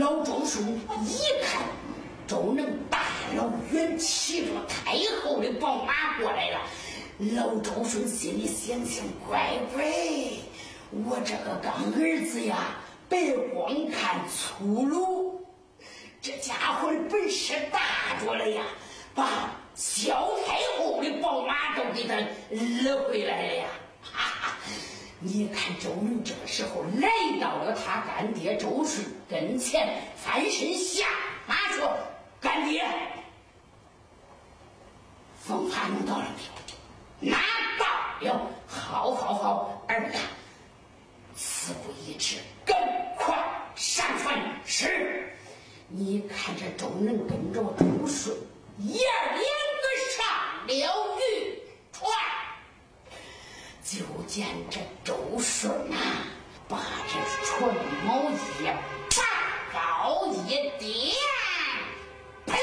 老周顺一看。周能大老远骑着太后的宝马过来了，老周顺心里想想：乖乖，我这个干儿子呀，别光看粗鲁，这家伙的本事大着了呀，把萧太后的宝马都给他勒回来了呀！你看周能这个时候来到了他干爹周顺跟前，翻身下马说。干爹，风华弄到了没有？拿到了。好，好，好，儿子，此不一致，赶快上船。是。你看这周能跟着周顺，爷两个上了渔船，就见这周顺呐，把这船锚一拔高一点。砰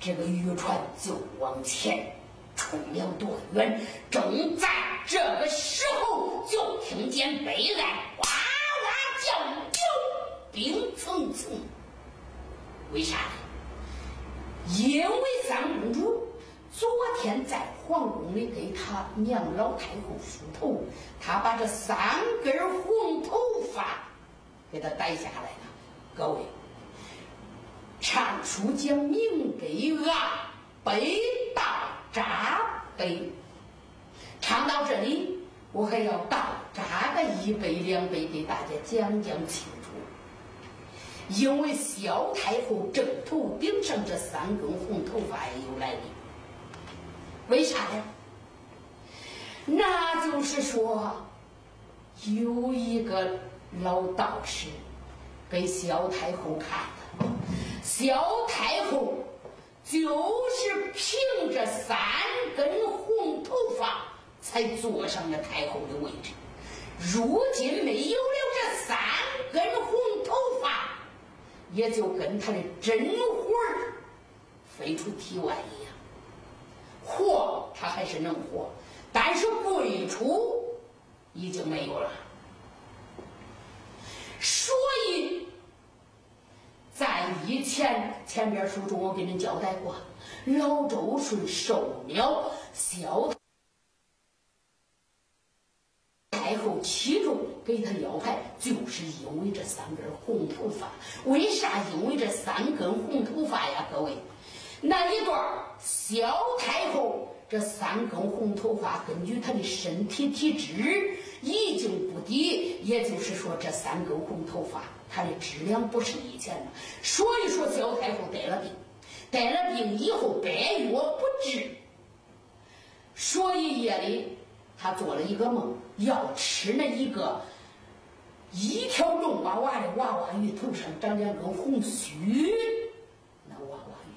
这个渔船就往前冲了多远？正在这个时候，就听见北岸哇哇叫，有冰层层。为啥呢？因为三公主昨天在皇宫里给她娘老太后梳头，她把这三根红头发给他逮下来了。各位。唱书讲明碑啊，背到扎背。唱到这里，我还要倒扎个一杯两杯给大家讲讲清楚。因为萧太后正头顶上这三根红头发也有来历。为啥呢？那就是说，有一个老道士给萧太后看。萧太后就是凭着三根红头发才坐上了太后的位置。如今没有了这三根红头发，也就跟他的真魂儿飞出体外一样。活，他还是能活，但是贵出已经没有了。所以。在以前前边书中，我给您交代过，老周顺受了萧太后器重，给他腰牌，就是因为这三根红头发。为啥？因为这三根红头发呀，各位，那一段萧太后这三根红头发，根据她的身体体质已经不低，也就是说，这三根红头发。它的质量不是以前的，所以说萧太后得了病，得了病以后百药不治，所以夜里他做了一个梦，要吃那一个一条龙娃娃的娃娃鱼，头上长两根红须，那娃娃鱼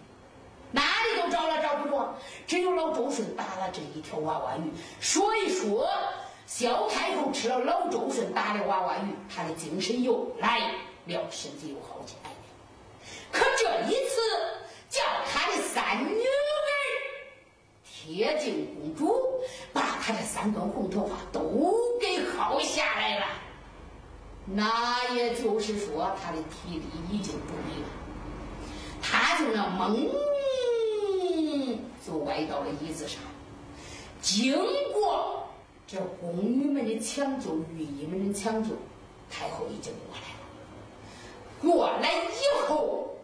哪里都找了找不着，只有老周顺打了这一条娃娃鱼，所以说萧太后吃了老周顺打的娃娃鱼，她的精神又来。了，身子又好起来了。可这一次，叫他的三女铁镜公主把她的三根红头发都给薅下来了。那也就是说，她的体力已经不利了。他就那懵，就歪到了椅子上。经过这宫女们的抢救，御医们的抢救，太后已经过来了。过来以后，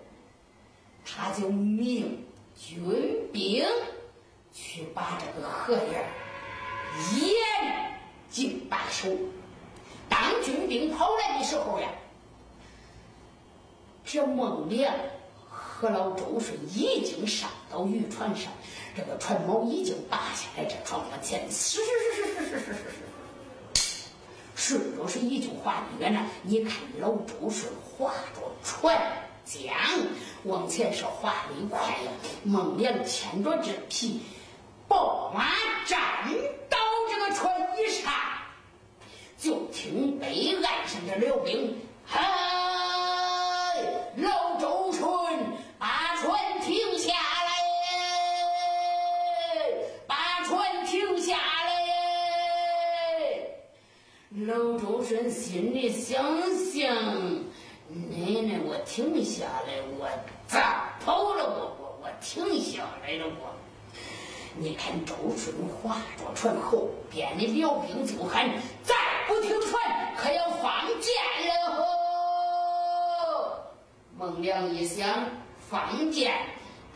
他就命军兵去把这个河沿严禁把守。当军兵跑来的时候呀，这孟良和老周顺已经上到渔船上，这个船锚已经拔下来，这船往前，是是是是是是是是，顺着水已经划得远了。你看老周顺划着船桨往前是划得快呀，孟良牵着这匹宝马站到这个船一上。就听北岸上的辽兵，嗨，老周顺，把船停下来，把船停下来。老周顺心里想想，奶奶，我停下来，我咋跑了？我我我停下来了，我。你看周顺划着船，后边的辽兵就喊：“再不停船，可要放箭了！”孟良一想，放箭，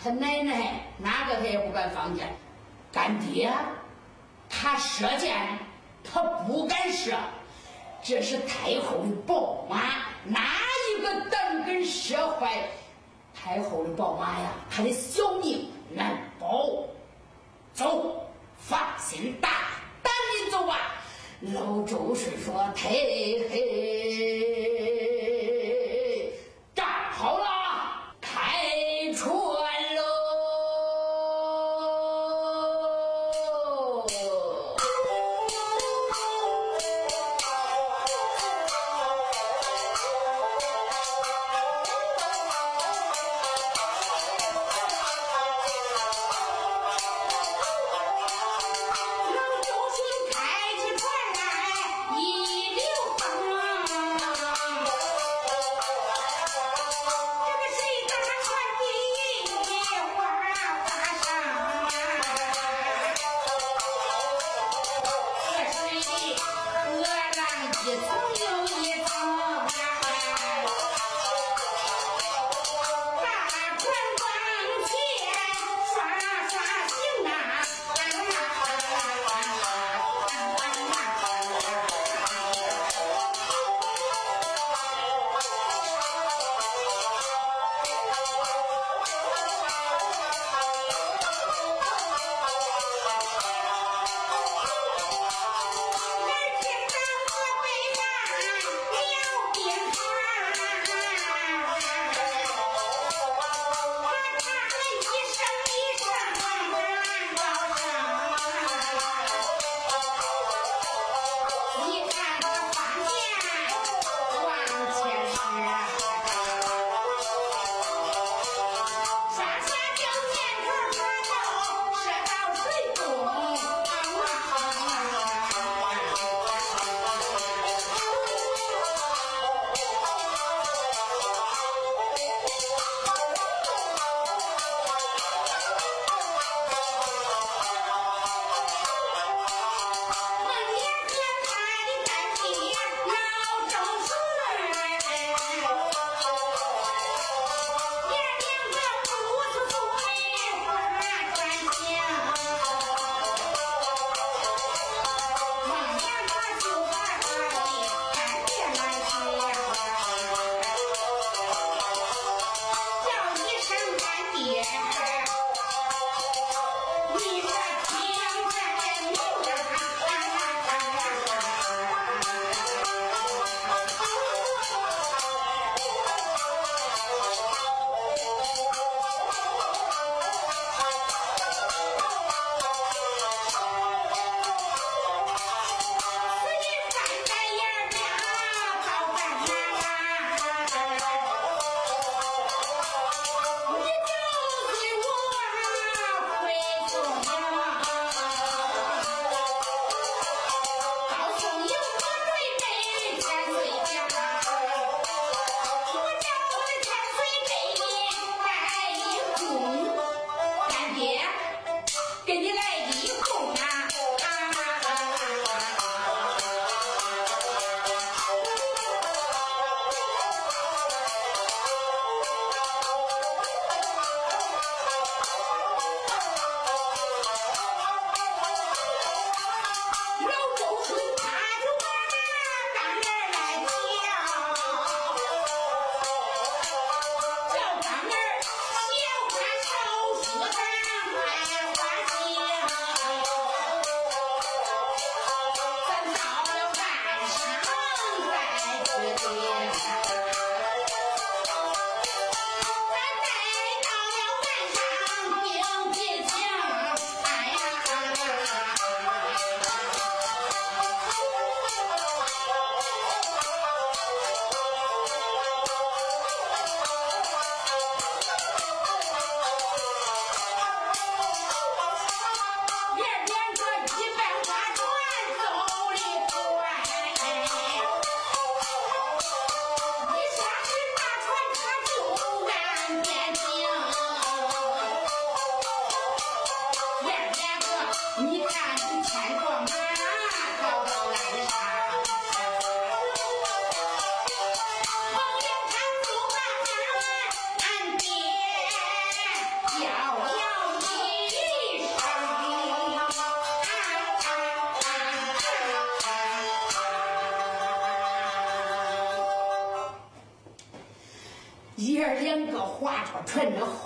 他奶奶哪个他也不敢放箭。干爹，他射箭，他不敢射。这是太后的宝马，哪一个胆敢射坏太后的宝马呀？他的小命难保。走，放心大胆的走啊。老周是说：“太黑，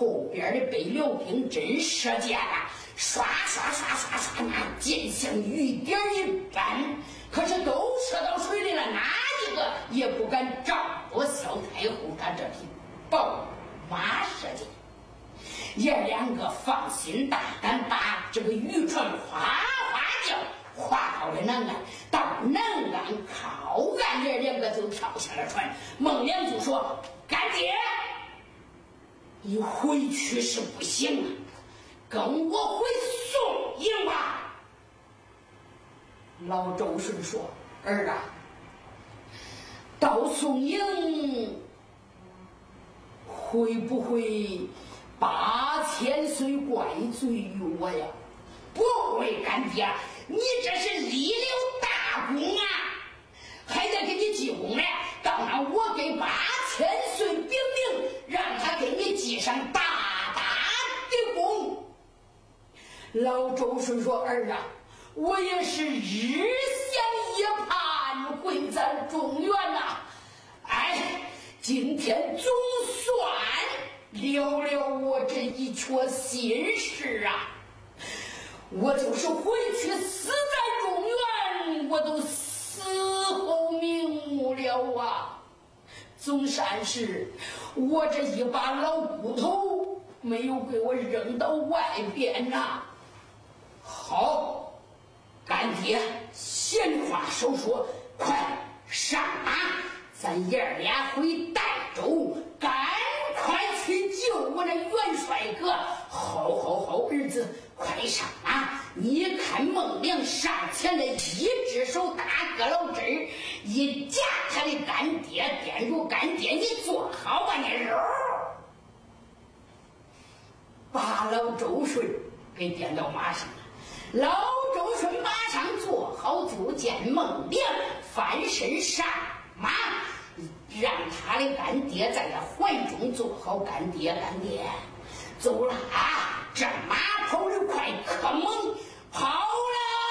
后边的被辽兵真射箭啊，刷刷刷刷刷，那箭像雨点一般。可是都射到水里了，哪一个也不敢照着萧太后他这匹宝马射箭。爷两个放心大胆，把这个渔船哗哗叫划到了南岸。到南岸靠岸，爷两个就跳下了船。孟良就说：“干爹，你回去是不行啊，跟我回宋营吧。”老周顺说：“儿啊，到宋营会不会八千岁怪罪于我呀？不会，干爹，你这是立了大功啊，还得给你记功呢。到那我给八千岁禀明，让他给你记上大大的功。”老周顺说：“儿啊。”我也是日想夜盼回咱中原呐，哎，今天总算了了我这一缺心事啊！我就是回去死在中原，我都死后瞑目了啊！总算是我这一把老骨头没有给我扔到外边呐。好。干爹，闲话少说，快上马！咱爷儿俩回代州，赶快去救我那元帅哥！好，好，好，儿子，快上马！你看孟良上前来，一只手打个老枝儿，一夹他的干爹，点住干爹，你坐好吧，你肉！把老周顺给点到马上了。老周顺马上坐好，就见孟良翻身上马，让他的干爹在这怀中坐好。干爹，干爹，走了啊！这马跑得快，可猛，跑了。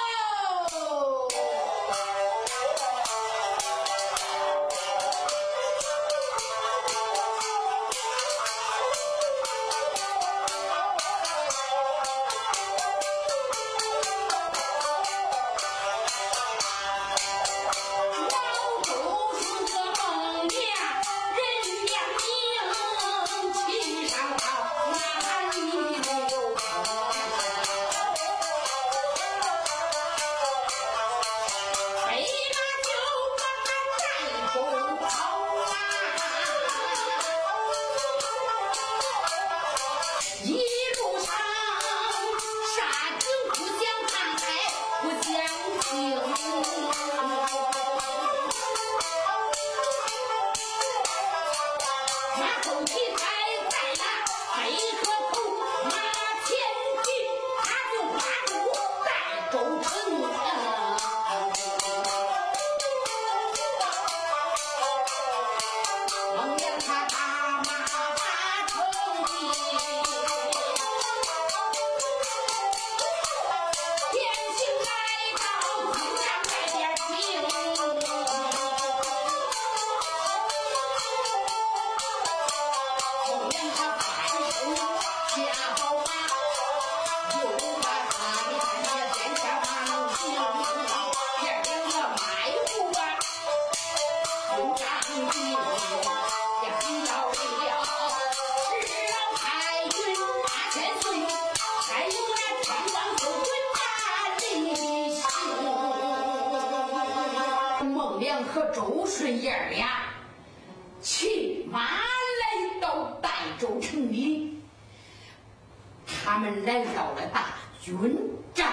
军帐，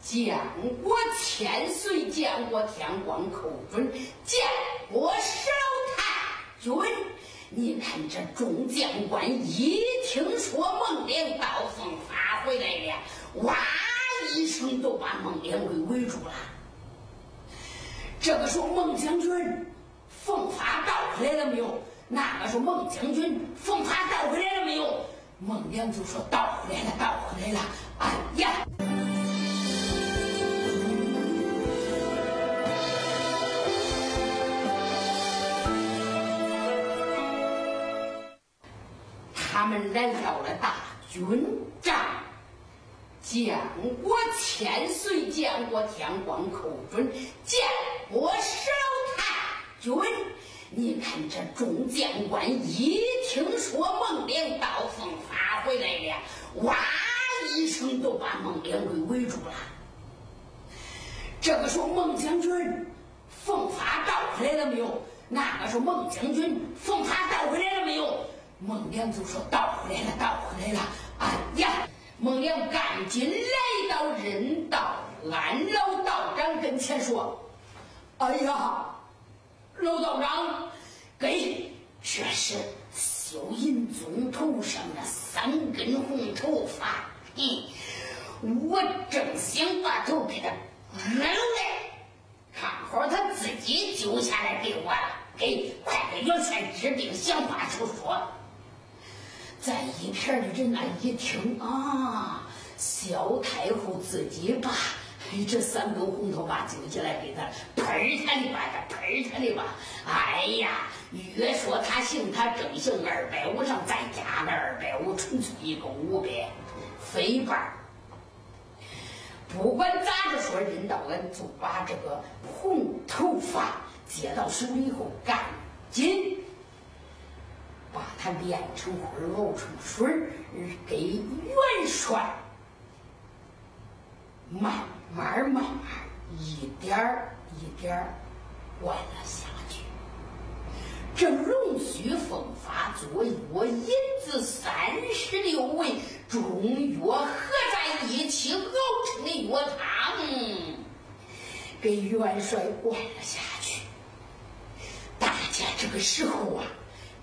见过千岁，见过天光寇准，见过少太君。你看这众将官一听说孟良到凤发回来了，哇一声都把孟良给围住了。这个说孟将军，凤发到回来了没有？那个说孟将军，凤发到回来了没有？孟良就说到回来了，到回来了。呀！他们来到了大军帐，见过千岁，见过天官寇准，见过少太君。你看这众将官一听说孟良到奉发回来了，哇一声都把孟良给围住了。这个说孟将军，奉发倒回来了没有？那个说孟将军，奉发倒回来了没有？孟良就说倒回来了，倒回来了。哎呀，孟良赶紧来到任道安老道长跟前说：“哎呀。”老道长，给，这是萧银宗头上的三根红头发。嗯，我正想把头给他扔来，看好他自己揪下来给我了。给，快给元帅治病，想法就说。在一片的人那一听啊，萧太后自己把。这三根红头发揪起来给他，喷他的吧，这喷他的吧！哎呀，越说他行，他正行二百五上再加个二百五，纯粹一个五百，飞半。不管咋着说，任道恩就把这个红头发接到手里后，赶紧把它炼成灰熬成水给元帅慢。慢慢慢，一点一点灌了下去。这龙须凤发作药，银子三十六位，中药合在一起熬成的药汤，给元帅灌了下去。大家这个时候啊，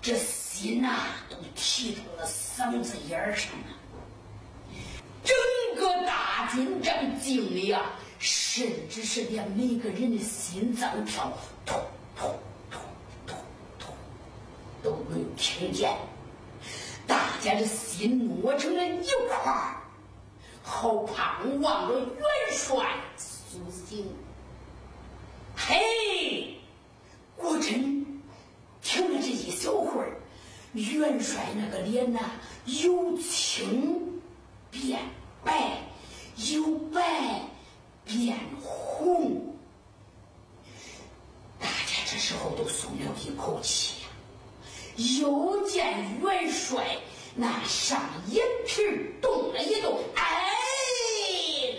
这心呐都提到了嗓子眼儿上了。整个大军帐静的呀，甚至是连每个人的心脏跳，突突突突突，都能听见。大家的心挪成了一块儿，好盼望着元帅苏醒。嘿，果真听了这一小会儿，元帅那个脸呐，由青变。白由白变红，大家这时候都松了一口气呀。又见元帅那上眼皮动了一动，哎，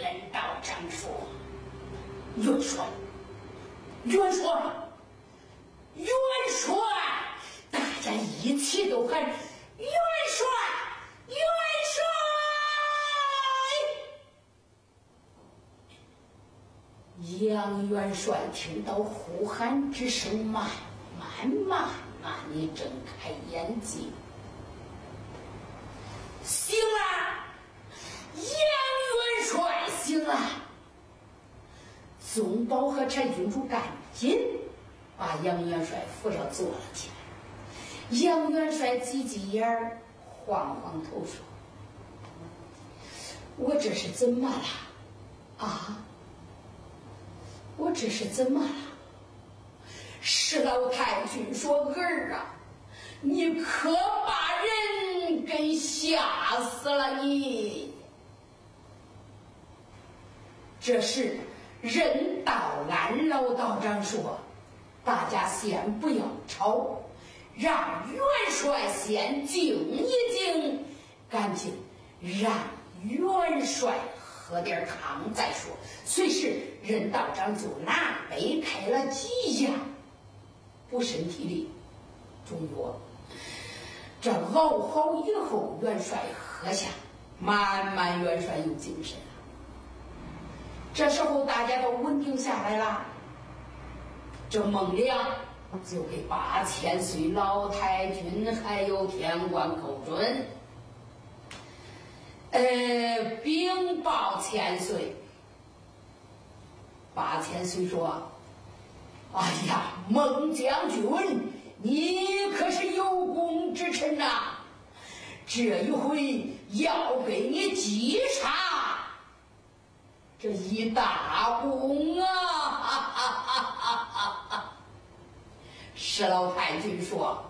任道长说：“元帅，元帅，元帅！”大家一起都喊：“元帅，元帅！”杨元帅听到呼喊之声，慢慢慢慢地睁开眼睛，醒了，杨元帅醒了。宗保和柴郡主赶紧把杨元帅扶着坐了起来。杨元帅挤挤眼儿，晃晃头说：“我这是怎么了？啊？”我这是怎么了？石老太君说：“儿啊，你可把人给吓死了！你这时，任道安老道长说：‘大家先不要吵，让元帅先静一静，赶紧让元帅。’”喝点汤再说。随时，任道长就拿杯开了几样补身体的中药。这熬好以后，元帅喝下，慢慢元帅有精神了。这时候大家都稳定下来了。这孟良就给八千岁老太君还有天官寇准。呃，禀报千岁。八千岁说：“哎呀，孟将军，你可是有功之臣呐！这一回要给你记上这一大功啊！”哈哈哈哈哈！石老太君说：“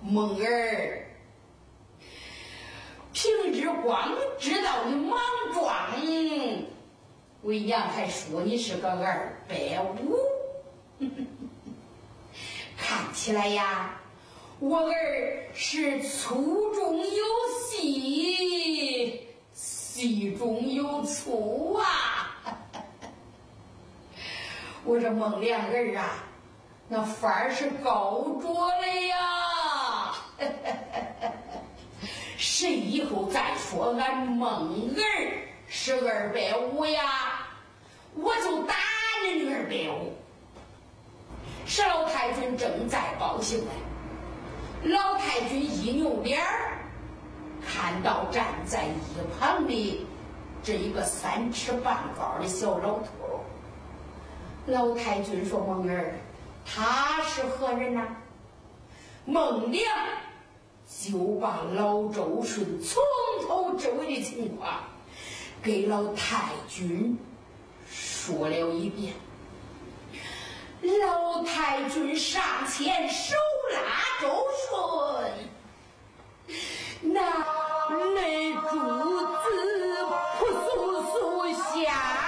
梦儿。”平日光知道你莽撞，为娘还说你是个二百五。看起来呀，我儿是粗中有细，细中有粗啊！我这孟良儿啊，那范儿是高着的呀！谁以后再说俺孟儿是二百五呀，我就打人二百五。石老太君正在高兴呢，老太君一扭脸儿，看到站在一旁的这一个三尺半高的小老头儿。老太君说：“孟儿，他是何人呐？”孟良就把老周顺从头至尾的情况给老太君说了一遍。老太君上前手拉周顺，那泪珠子扑簌簌下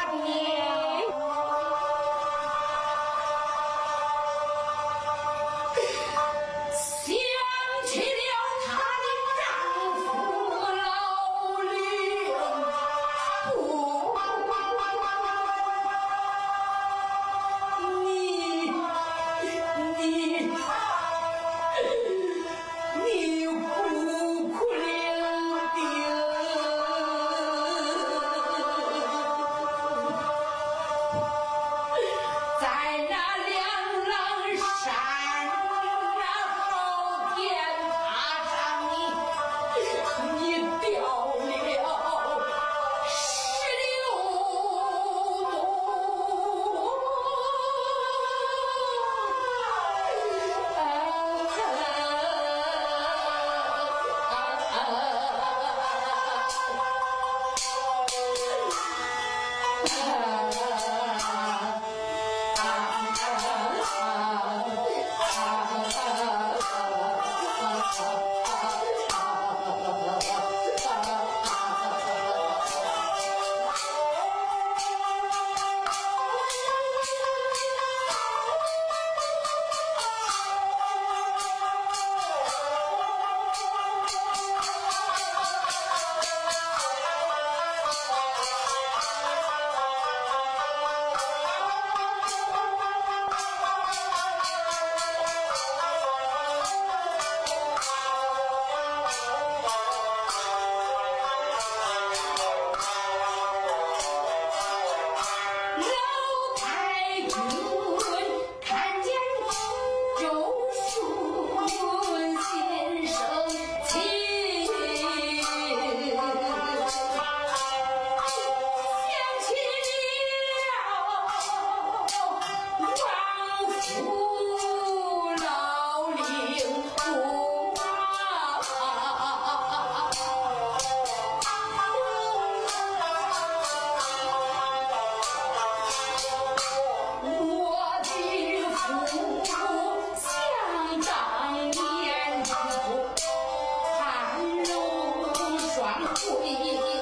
然后，后面。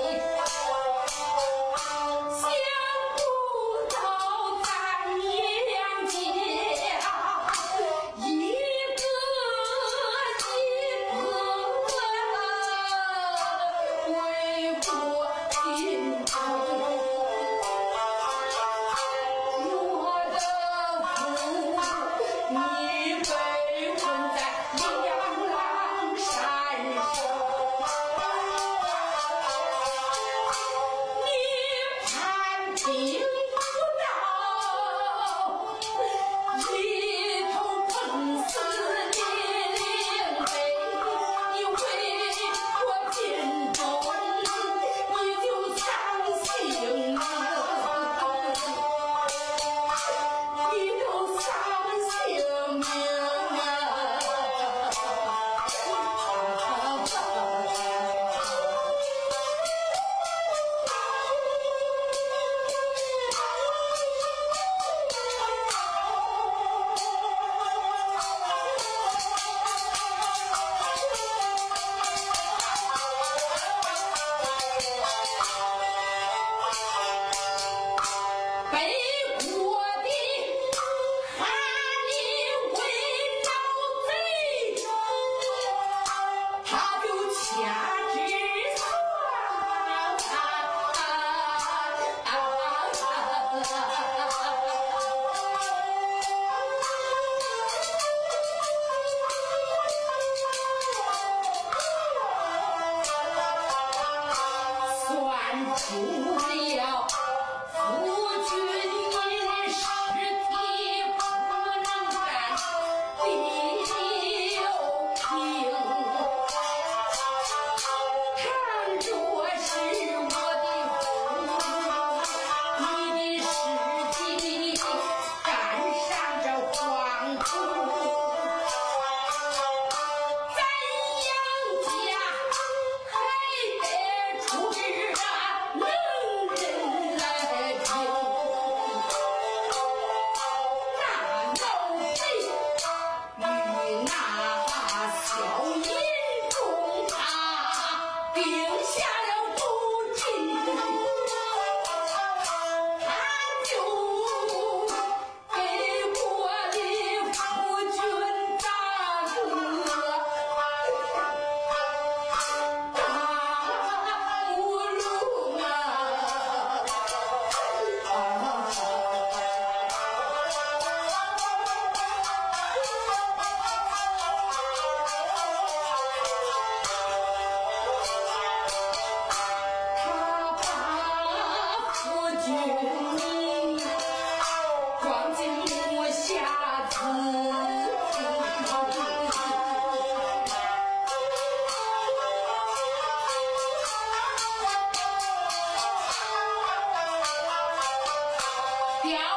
Yeah.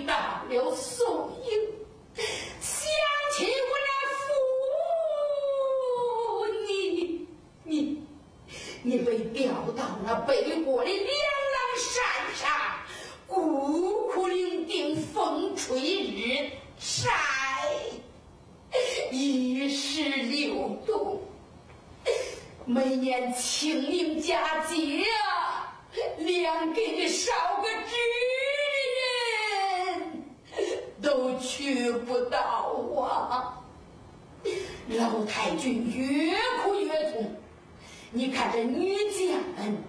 都回到了宋营，想起我那父，你你你被调到那北国的两狼山上，孤苦伶仃，风吹日晒，一时流动。每年清明佳节，连给你烧个纸的人都去不到啊！老太君越哭越痛，你看这女将们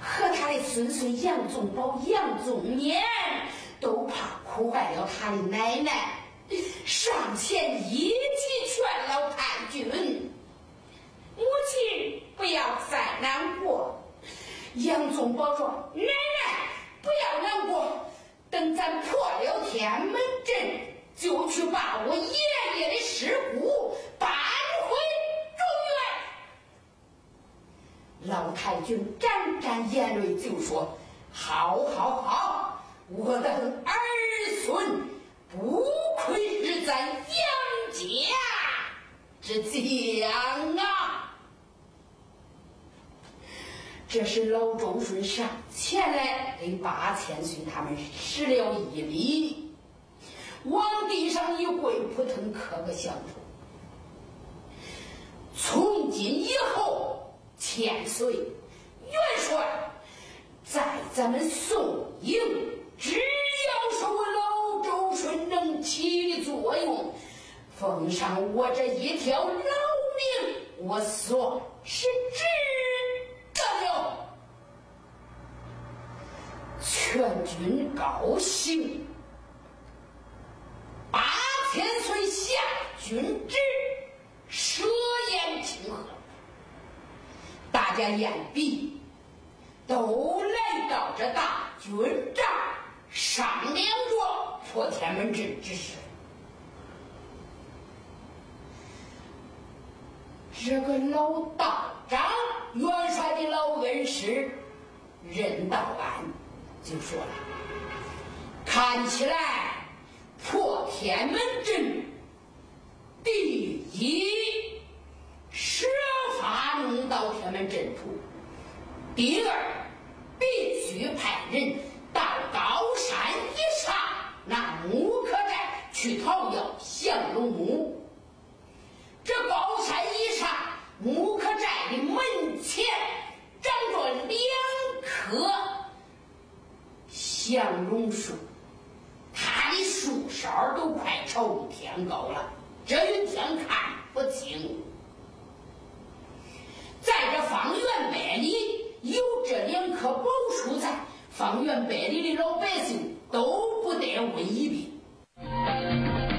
和他的孙孙杨宗保、杨宗年，都怕哭坏了他的奶奶，上前一起劝老太君。母亲不要再难过，杨宗保说：“奶奶不要难过，等咱破了天门阵，就去把我爷爷的尸骨搬回中原。”老太君沾沾眼泪就说：“好，好，好，我的儿孙不愧是咱杨家之将啊！”这是老周顺上前来给八千岁他们施了一礼，往地上一跪，扑腾磕个响头。从今以后，千岁元帅在咱们宋营，只要是我老周顺能起的作用，奉上我这一条老命，我算是值得了。全军高兴，八千岁下军旨，设宴庆贺。大家宴毕，都来到这大军帐商量着破天门阵之事。这个老道长，元帅的老恩师任道安。就说了，看起来破天门阵，第一设发弄到天门阵图，第二必须派人到高山以上那木刻寨去讨要降龙木。这高山以上木刻寨的门前长着两棵。降龙树，它的树梢都快朝天高了，这云天看不清。在这方圆百里有这两棵宝树在方圆百里的老百姓都不得瘟疫病